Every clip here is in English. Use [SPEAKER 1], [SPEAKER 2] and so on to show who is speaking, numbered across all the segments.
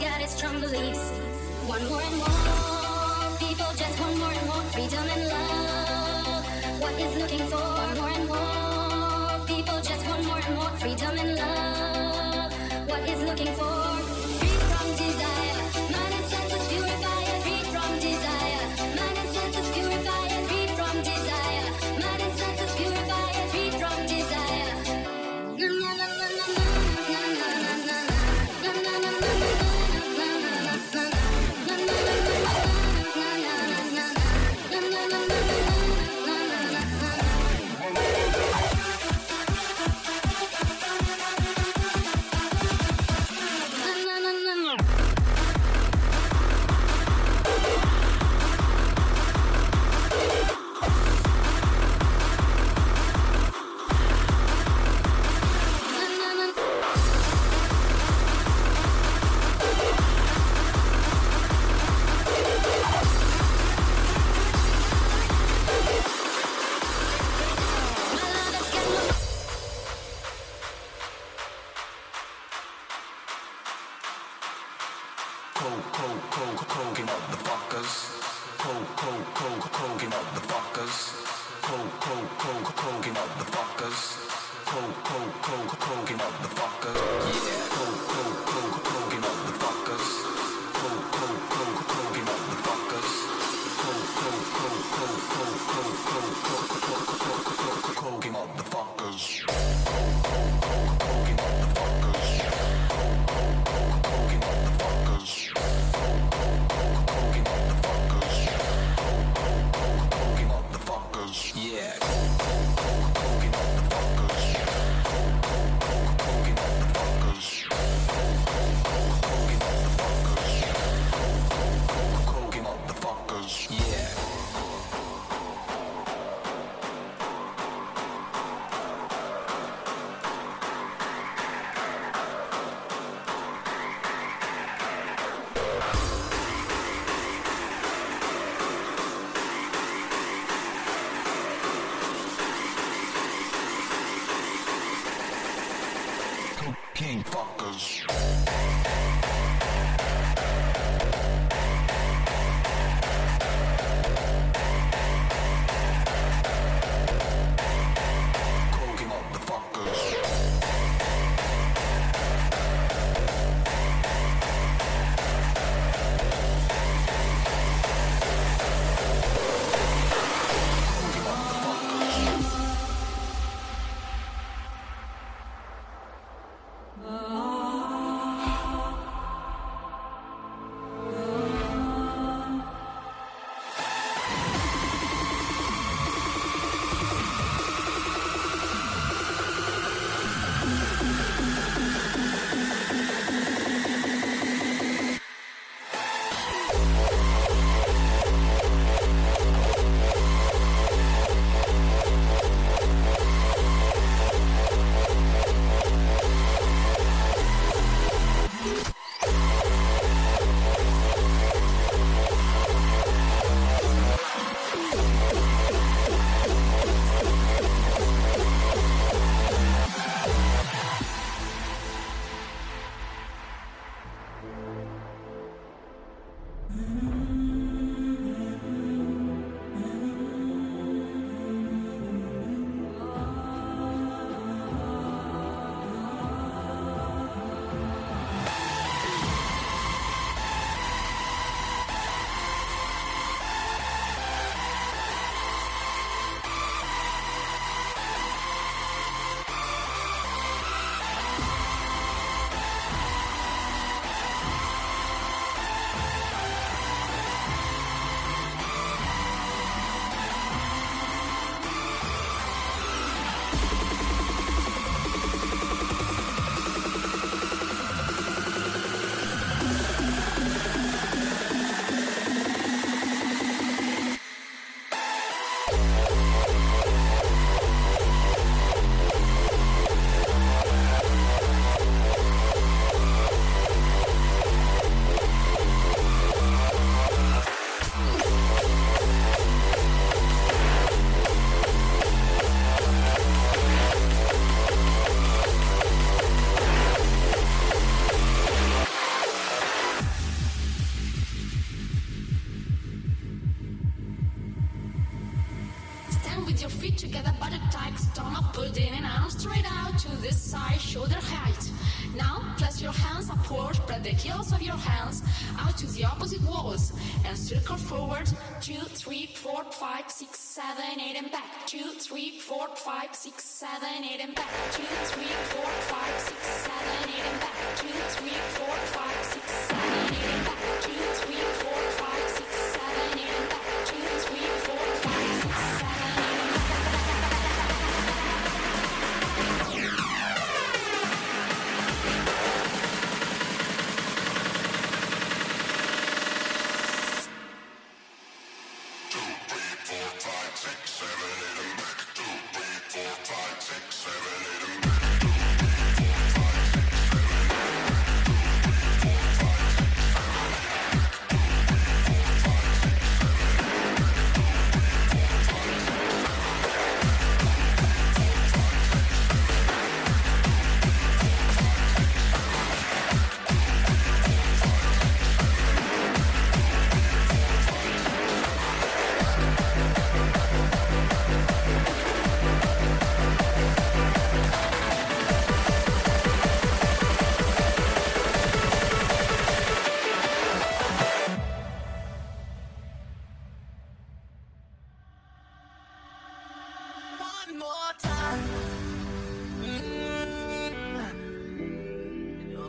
[SPEAKER 1] got its strong beliefs. One more and more people, just one more and more freedom and love.
[SPEAKER 2] What is looking for?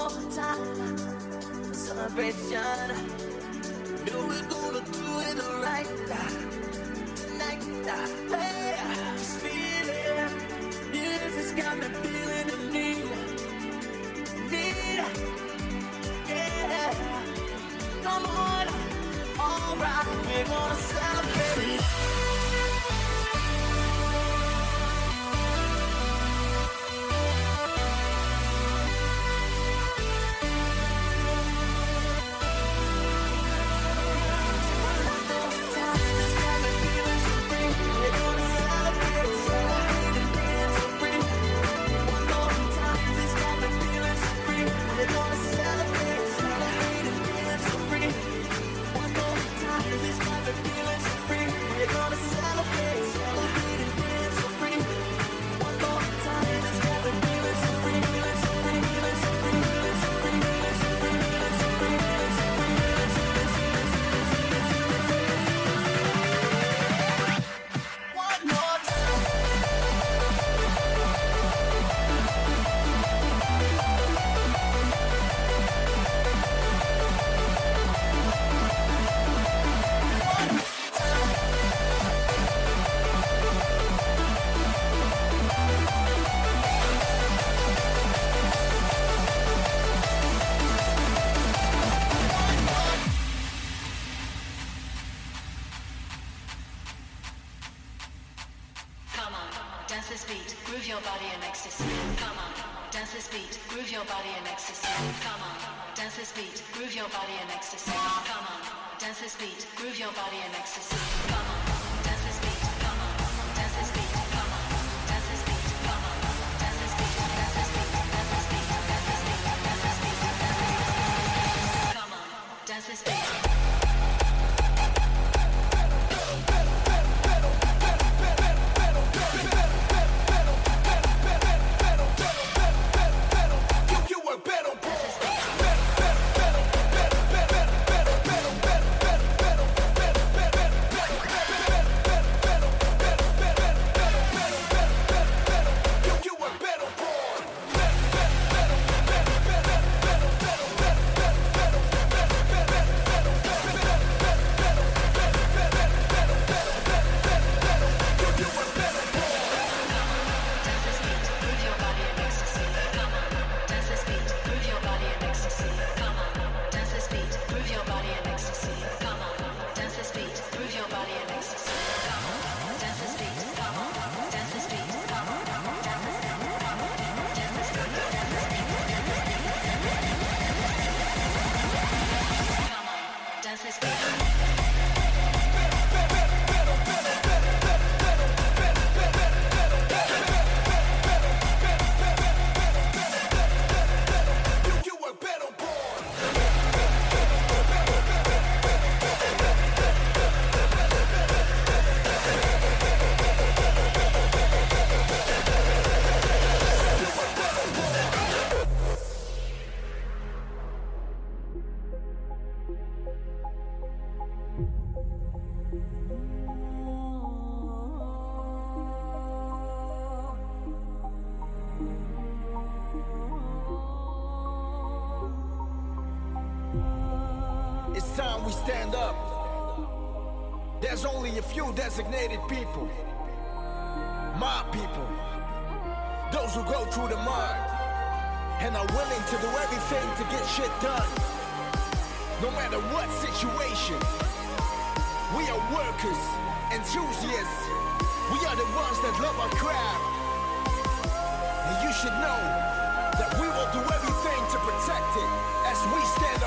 [SPEAKER 2] overtime celebration. Knew we're gonna do it right tonight. Hey, just feeling. Music's got me feeling the need, need. Yeah,
[SPEAKER 3] come on.
[SPEAKER 4] Alright, we're gonna celebrate.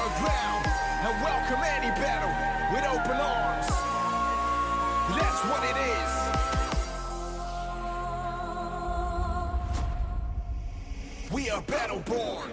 [SPEAKER 4] our ground and welcome any battle with open arms. That's what it is. We are battle born.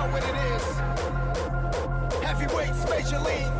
[SPEAKER 4] know what it is. Heavyweights, Major League.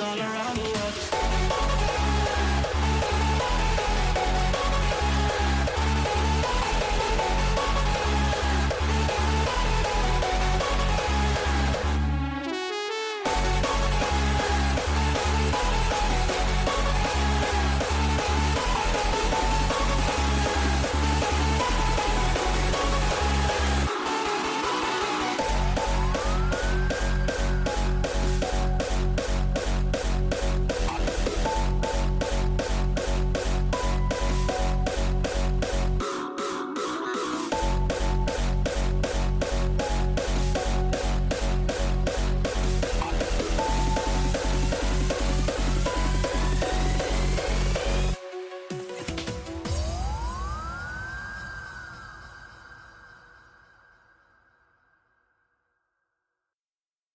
[SPEAKER 5] all around
[SPEAKER 6] me.